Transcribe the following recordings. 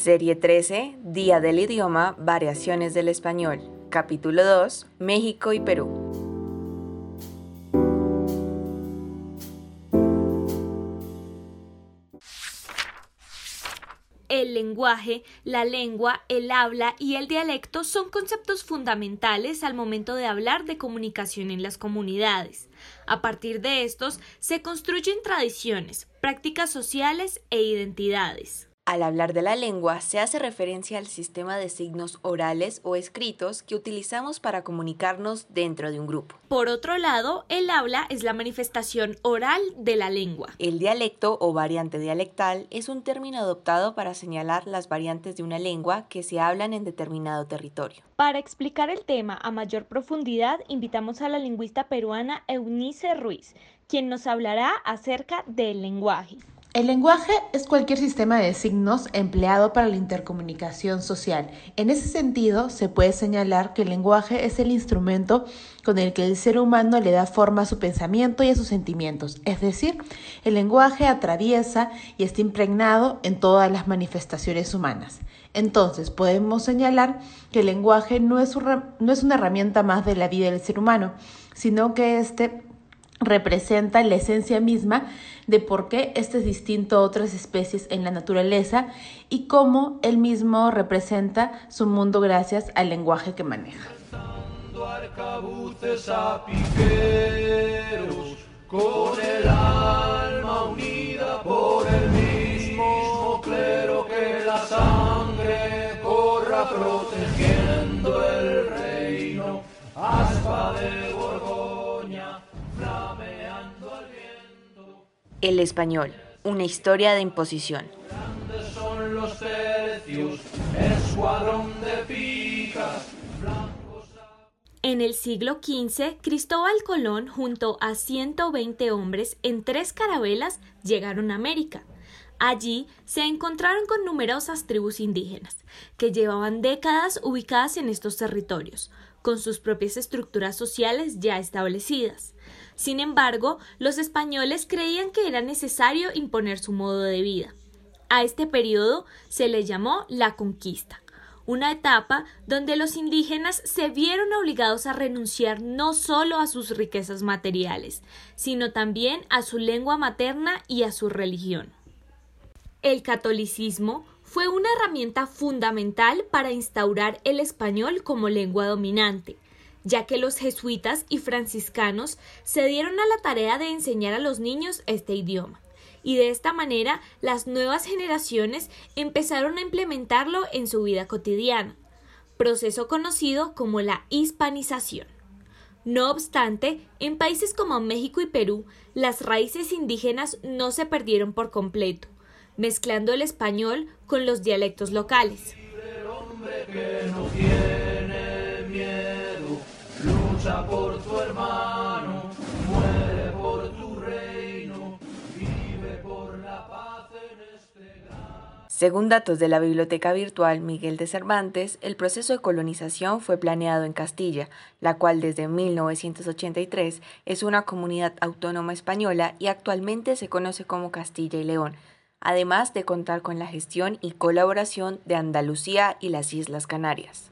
Serie 13, Día del Idioma, Variaciones del Español. Capítulo 2, México y Perú. El lenguaje, la lengua, el habla y el dialecto son conceptos fundamentales al momento de hablar de comunicación en las comunidades. A partir de estos se construyen tradiciones, prácticas sociales e identidades. Al hablar de la lengua se hace referencia al sistema de signos orales o escritos que utilizamos para comunicarnos dentro de un grupo. Por otro lado, el habla es la manifestación oral de la lengua. El dialecto o variante dialectal es un término adoptado para señalar las variantes de una lengua que se hablan en determinado territorio. Para explicar el tema a mayor profundidad, invitamos a la lingüista peruana Eunice Ruiz, quien nos hablará acerca del lenguaje. El lenguaje es cualquier sistema de signos empleado para la intercomunicación social. En ese sentido, se puede señalar que el lenguaje es el instrumento con el que el ser humano le da forma a su pensamiento y a sus sentimientos. Es decir, el lenguaje atraviesa y está impregnado en todas las manifestaciones humanas. Entonces, podemos señalar que el lenguaje no es, una herramienta más de la vida del ser humano, sino que este representa la esencia misma de por qué este es distinto a otras especies en la naturaleza y cómo él mismo representa su mundo gracias al lenguaje que maneja. El español, una historia de imposición. En el siglo XV, Cristóbal Colón, junto a 120 hombres en tres carabelas, llegaron a América. Allí se encontraron con numerosas tribus indígenas, que llevaban décadas ubicadas en estos territorios, con sus propias estructuras sociales ya establecidas. Sin embargo, los españoles creían que era necesario imponer su modo de vida. A este periodo se le llamó la conquista, una etapa donde los indígenas se vieron obligados a renunciar no solo a sus riquezas materiales, sino también a su lengua materna y a su religión. El catolicismo fue una herramienta fundamental para instaurar el español como lengua dominante, ya que los jesuitas y franciscanos se dieron a la tarea de enseñar a los niños este idioma, y de esta manera las nuevas generaciones empezaron a implementarlo en su vida cotidiana, proceso conocido como la hispanización. No obstante, en países como México y Perú, las raíces indígenas no se perdieron por completo, mezclando el español con los dialectos locales. Según datos de la Biblioteca Virtual Miguel de Cervantes, el proceso de colonización fue planeado en Castilla, la cual desde 1983 es una comunidad autónoma española y actualmente se conoce como Castilla y León, además de contar con la gestión y colaboración de Andalucía y las Islas Canarias.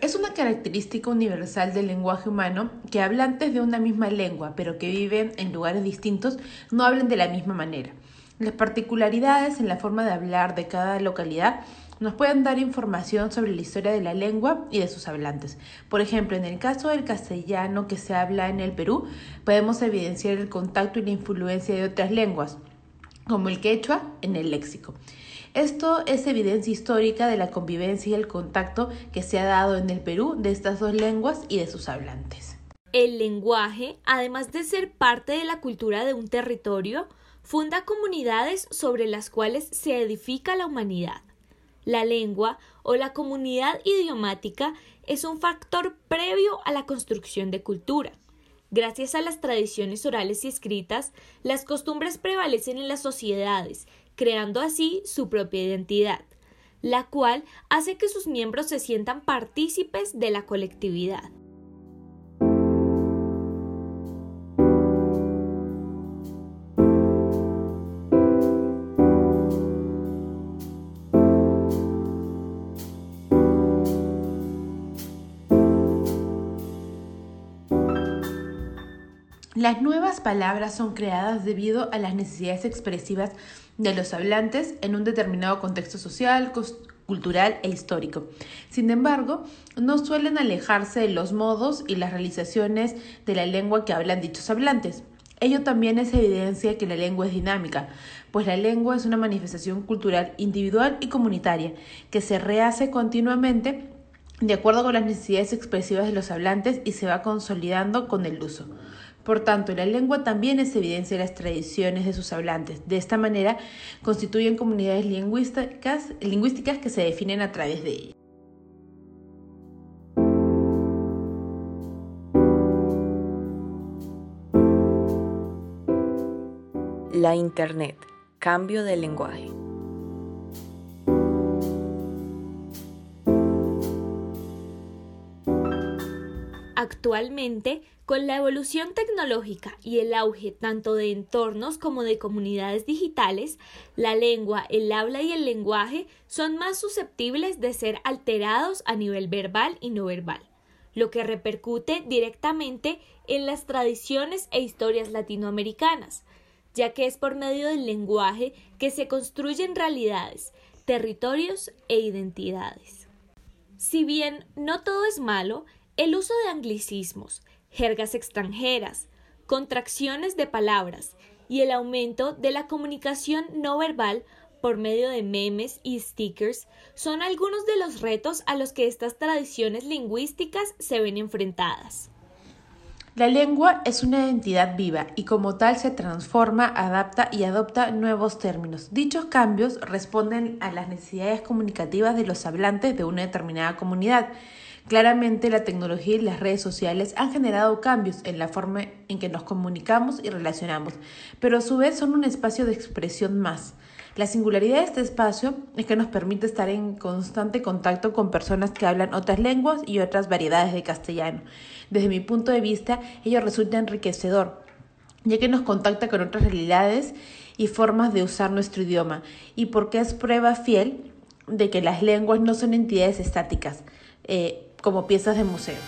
Es una característica universal del lenguaje humano que hablantes de una misma lengua, pero que viven en lugares distintos, no hablen de la misma manera. Las particularidades en la forma de hablar de cada localidad nos pueden dar información sobre la historia de la lengua y de sus hablantes. Por ejemplo, en el caso del castellano que se habla en el Perú, podemos evidenciar el contacto y la influencia de otras lenguas, como el quechua en el léxico. Esto es evidencia histórica de la convivencia y el contacto que se ha dado en el Perú de estas dos lenguas y de sus hablantes. El lenguaje, además de ser parte de la cultura de un territorio, funda comunidades sobre las cuales se edifica la humanidad. La lengua o la comunidad idiomática es un factor previo a la construcción de cultura. Gracias a las tradiciones orales y escritas, las costumbres prevalecen en las sociedades, creando así su propia identidad, la cual hace que sus miembros se sientan partícipes de la colectividad. Las nuevas palabras son creadas debido a las necesidades expresivas de los hablantes en un determinado contexto social, cultural e histórico. Sin embargo, no suelen alejarse de los modos y las realizaciones de la lengua que hablan dichos hablantes. Ello también es evidencia que la lengua es dinámica, pues la lengua es una manifestación cultural individual y comunitaria que se rehace continuamente de acuerdo con las necesidades expresivas de los hablantes y se va consolidando con el uso. Por tanto, la lengua también es evidencia de las tradiciones de sus hablantes. De esta manera, constituyen comunidades lingüísticas, que se definen a través de ella. La Internet. Cambio de lenguaje. Actualmente, con la evolución tecnológica y el auge tanto de entornos como de comunidades digitales, la lengua, el habla y el lenguaje son más susceptibles de ser alterados a nivel verbal y no verbal, lo que repercute directamente en las tradiciones e historias latinoamericanas, ya que es por medio del lenguaje que se construyen realidades, territorios e identidades. Si bien no todo es malo, el uso de anglicismos, jergas extranjeras, contracciones de palabras y el aumento de la comunicación no verbal por medio de memes y stickers son algunos de los retos a los que estas tradiciones lingüísticas se ven enfrentadas. La lengua es una entidad viva y como tal se transforma, adapta y adopta nuevos términos. Dichos cambios responden a las necesidades comunicativas de los hablantes de una determinada comunidad Claramente la tecnología y las redes sociales han generado cambios en la forma en que nos comunicamos y relacionamos, pero a su vez son un espacio de expresión más. La singularidad de este espacio es que nos permite estar en constante contacto con personas que hablan otras lenguas y otras variedades de castellano. Desde mi punto de vista, ello resulta enriquecedor, ya que nos contacta con otras realidades y formas de usar nuestro idioma, y porque es prueba fiel de que las lenguas no son entidades estáticas, eh, como piezas de museo.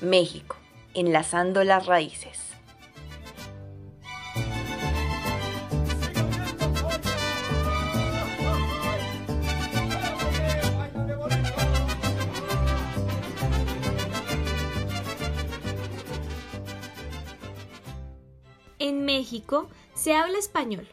México, enlazando las raíces. Se habla español,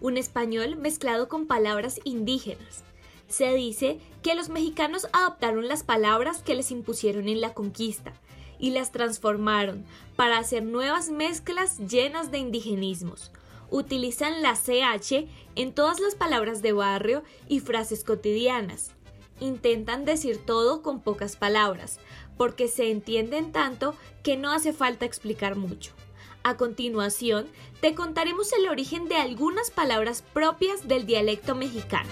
un español mezclado con palabras indígenas. Se dice que los mexicanos adoptaron las palabras que les impusieron en la conquista y las transformaron para hacer nuevas mezclas llenas de indigenismos. Utilizan la CH en todas las palabras de barrio y frases cotidianas. Intentan decir todo con pocas palabras, porque se entienden tanto que no hace falta explicar mucho. A continuación, te contaremos el origen de algunas palabras propias del dialecto mexicano.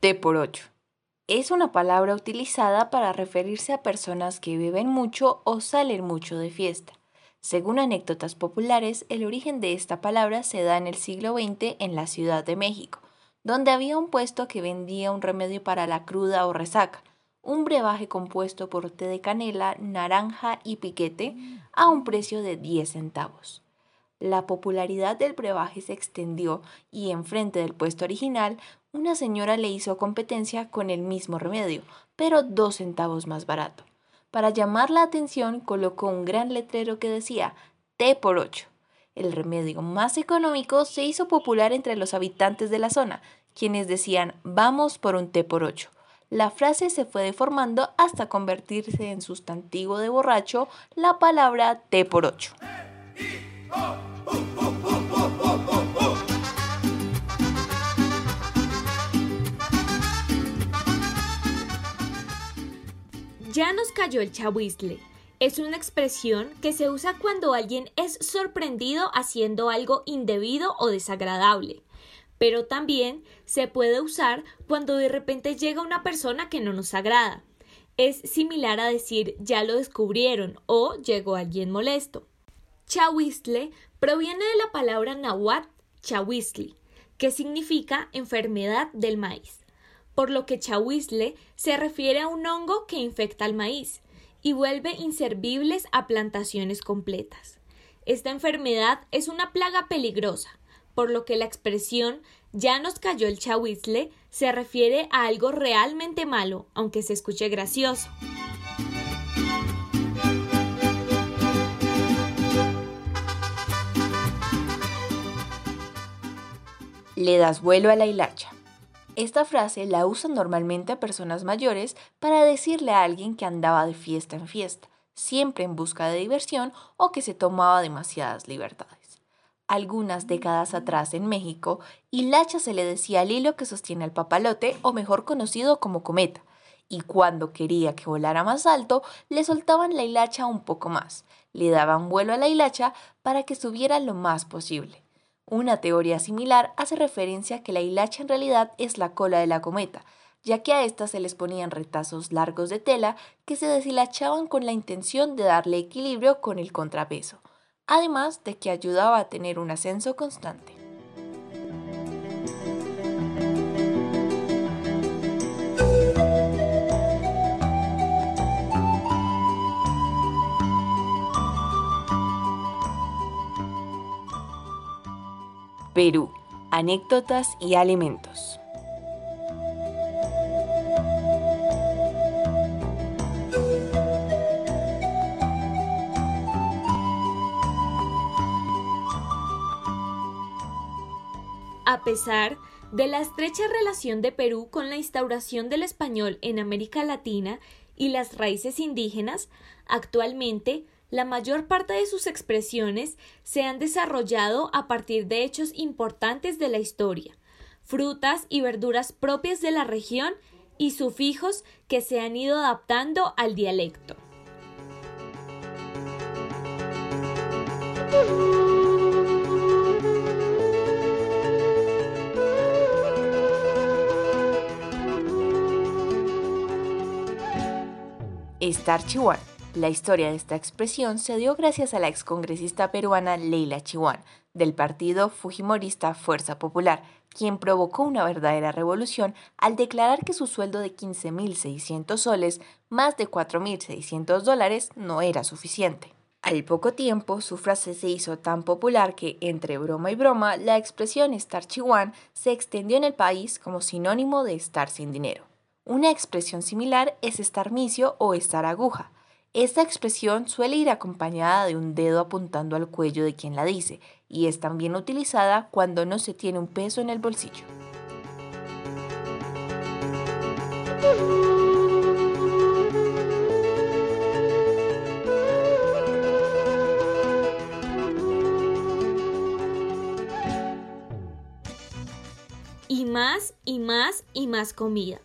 T por 8 es una palabra utilizada para referirse a personas que beben mucho o salen mucho de fiesta. Según anécdotas populares, el origen de esta palabra se da en el siglo XX en la Ciudad de México, donde había un puesto que vendía un remedio para la cruda o resaca, un brebaje compuesto por té de canela, naranja y piquete a un precio de 10 centavos. La popularidad del brebaje se extendió y enfrente del puesto original, una señora le hizo competencia con el mismo remedio, pero dos centavos más barato. Para llamar la atención colocó un gran letrero que decía té por 8. El remedio más económico se hizo popular entre los habitantes de la zona, quienes decían vamos por un té por 8. La frase se fue deformando hasta convertirse en sustantivo de borracho la palabra té por 8. Ya nos cayó el chahuizle. Es una expresión que se usa cuando alguien es sorprendido haciendo algo indebido o desagradable. Pero también se puede usar cuando de repente llega una persona que no nos agrada. Es similar a decir ya lo descubrieron o llegó alguien molesto. Chahuizle proviene de la palabra náhuatl chahuizli, que significa enfermedad del maíz por lo que chahuizle se refiere a un hongo que infecta al maíz y vuelve inservibles a plantaciones completas. Esta enfermedad es una plaga peligrosa, por lo que la expresión ya nos cayó el chahuizle se refiere a algo realmente malo, aunque se escuche gracioso. Le das vuelo a la hilacha. Esta frase la usan normalmente a personas mayores para decirle a alguien que andaba de fiesta en fiesta, siempre en busca de diversión o que se tomaba demasiadas libertades. Algunas décadas atrás en México, hilacha se le decía al hilo que sostiene el papalote o mejor conocido como cometa, y cuando quería que volara más alto, le soltaban la hilacha un poco más, le daban vuelo a la hilacha para que subiera lo más posible. Una teoría similar hace referencia a que la hilacha en realidad es la cola de la cometa, ya que a ésta se les ponían retazos largos de tela que se deshilachaban con la intención de darle equilibrio con el contrapeso, además de que ayudaba a tener un ascenso constante. Perú, anécdotas y alimentos. A pesar de la estrecha relación de Perú con la instauración del español en América Latina y las raíces indígenas, actualmente la mayor parte de sus expresiones se han desarrollado a partir de hechos importantes de la historia, frutas y verduras propias de la región y sufijos que se han ido adaptando al dialecto. La historia de esta expresión se dio gracias a la excongresista peruana Leila Chihuán, del partido Fujimorista Fuerza Popular, quien provocó una verdadera revolución al declarar que su sueldo de 15.600 soles, más de 4.600 dólares, no era suficiente. Al poco tiempo, su frase se hizo tan popular que, entre broma y broma, la expresión estar chihuán se extendió en el país como sinónimo de estar sin dinero. Una expresión similar es estar misio o estar aguja, esta expresión suele ir acompañada de un dedo apuntando al cuello de quien la dice y es también utilizada cuando no se tiene un peso en el bolsillo. Y más y más y más comida.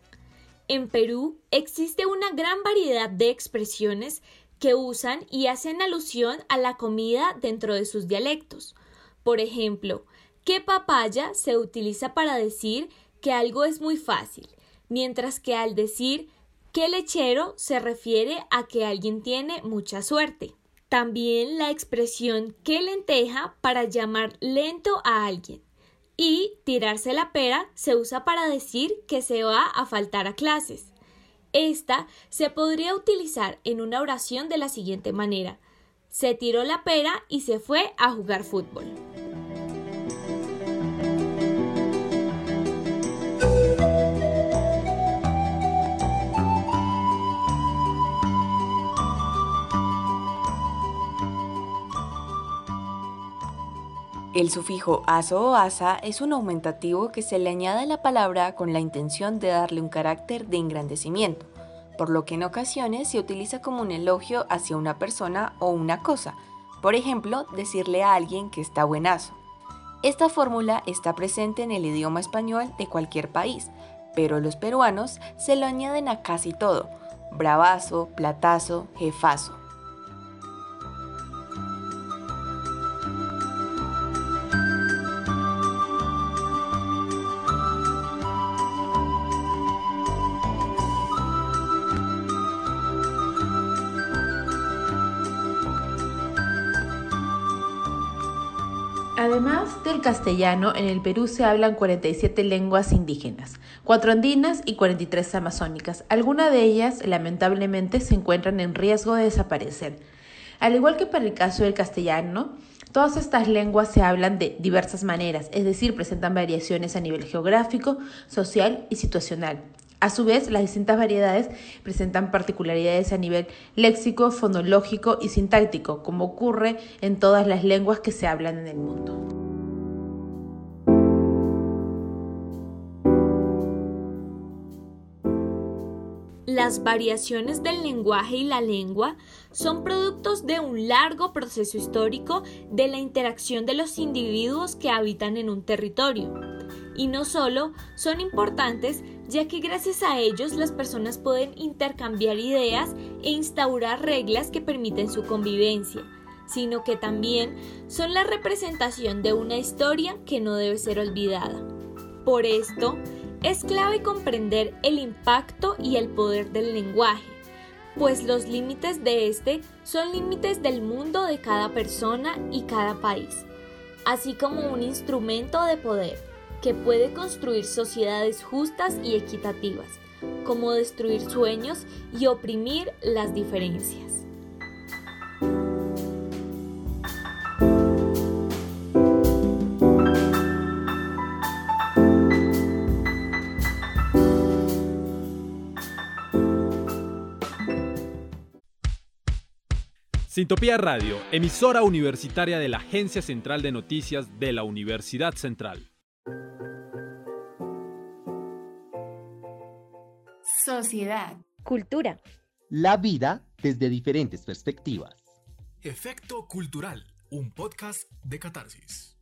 En Perú existe una gran variedad de expresiones que usan y hacen alusión a la comida dentro de sus dialectos. Por ejemplo, ¿qué papaya se utiliza para decir que algo es muy fácil, mientras que al decir qué lechero se refiere a que alguien tiene mucha suerte. También la expresión que lenteja para llamar lento a alguien. Y tirarse la pera se usa para decir que se va a faltar a clases. Esta se podría utilizar en una oración de la siguiente manera. Se tiró la pera y se fue a jugar fútbol. El sufijo aso o asa es un aumentativo que se le añade a la palabra con la intención de darle un carácter de engrandecimiento, por lo que en ocasiones se utiliza como un elogio hacia una persona o una cosa, por ejemplo, decirle a alguien que está buenazo. Esta fórmula está presente en el idioma español de cualquier país, pero los peruanos se lo añaden a casi todo, bravazo, platazo, jefazo. Además del castellano, en el Perú se hablan 47 lenguas indígenas, 4 andinas y 43 amazónicas. Algunas de ellas, lamentablemente, se encuentran en riesgo de desaparecer. Al igual que para el caso del castellano, todas estas lenguas se hablan de diversas maneras, es decir, presentan variaciones a nivel geográfico, social y situacional. A su vez, las distintas variedades presentan particularidades a nivel léxico, fonológico y sintáctico, como ocurre en todas las lenguas que se hablan en el mundo. Las variaciones del lenguaje y la lengua son productos de un largo proceso histórico de la interacción de los individuos que habitan en un territorio. Y no solo son importantes ya que gracias a ellos las personas pueden intercambiar ideas e instaurar reglas que permiten su convivencia, sino que también son la representación de una historia que no debe ser olvidada. Por esto, es clave comprender el impacto y el poder del lenguaje, pues los límites de este son límites del mundo de cada persona y cada país, así como un instrumento de poder que puede construir sociedades justas y equitativas, como destruir sueños y oprimir las diferencias. Sintopía Radio, emisora universitaria de la Agencia Central de Noticias de la Universidad Central. Sociedad. Cultura. La vida desde diferentes perspectivas. Efecto Cultural, un podcast de catarsis.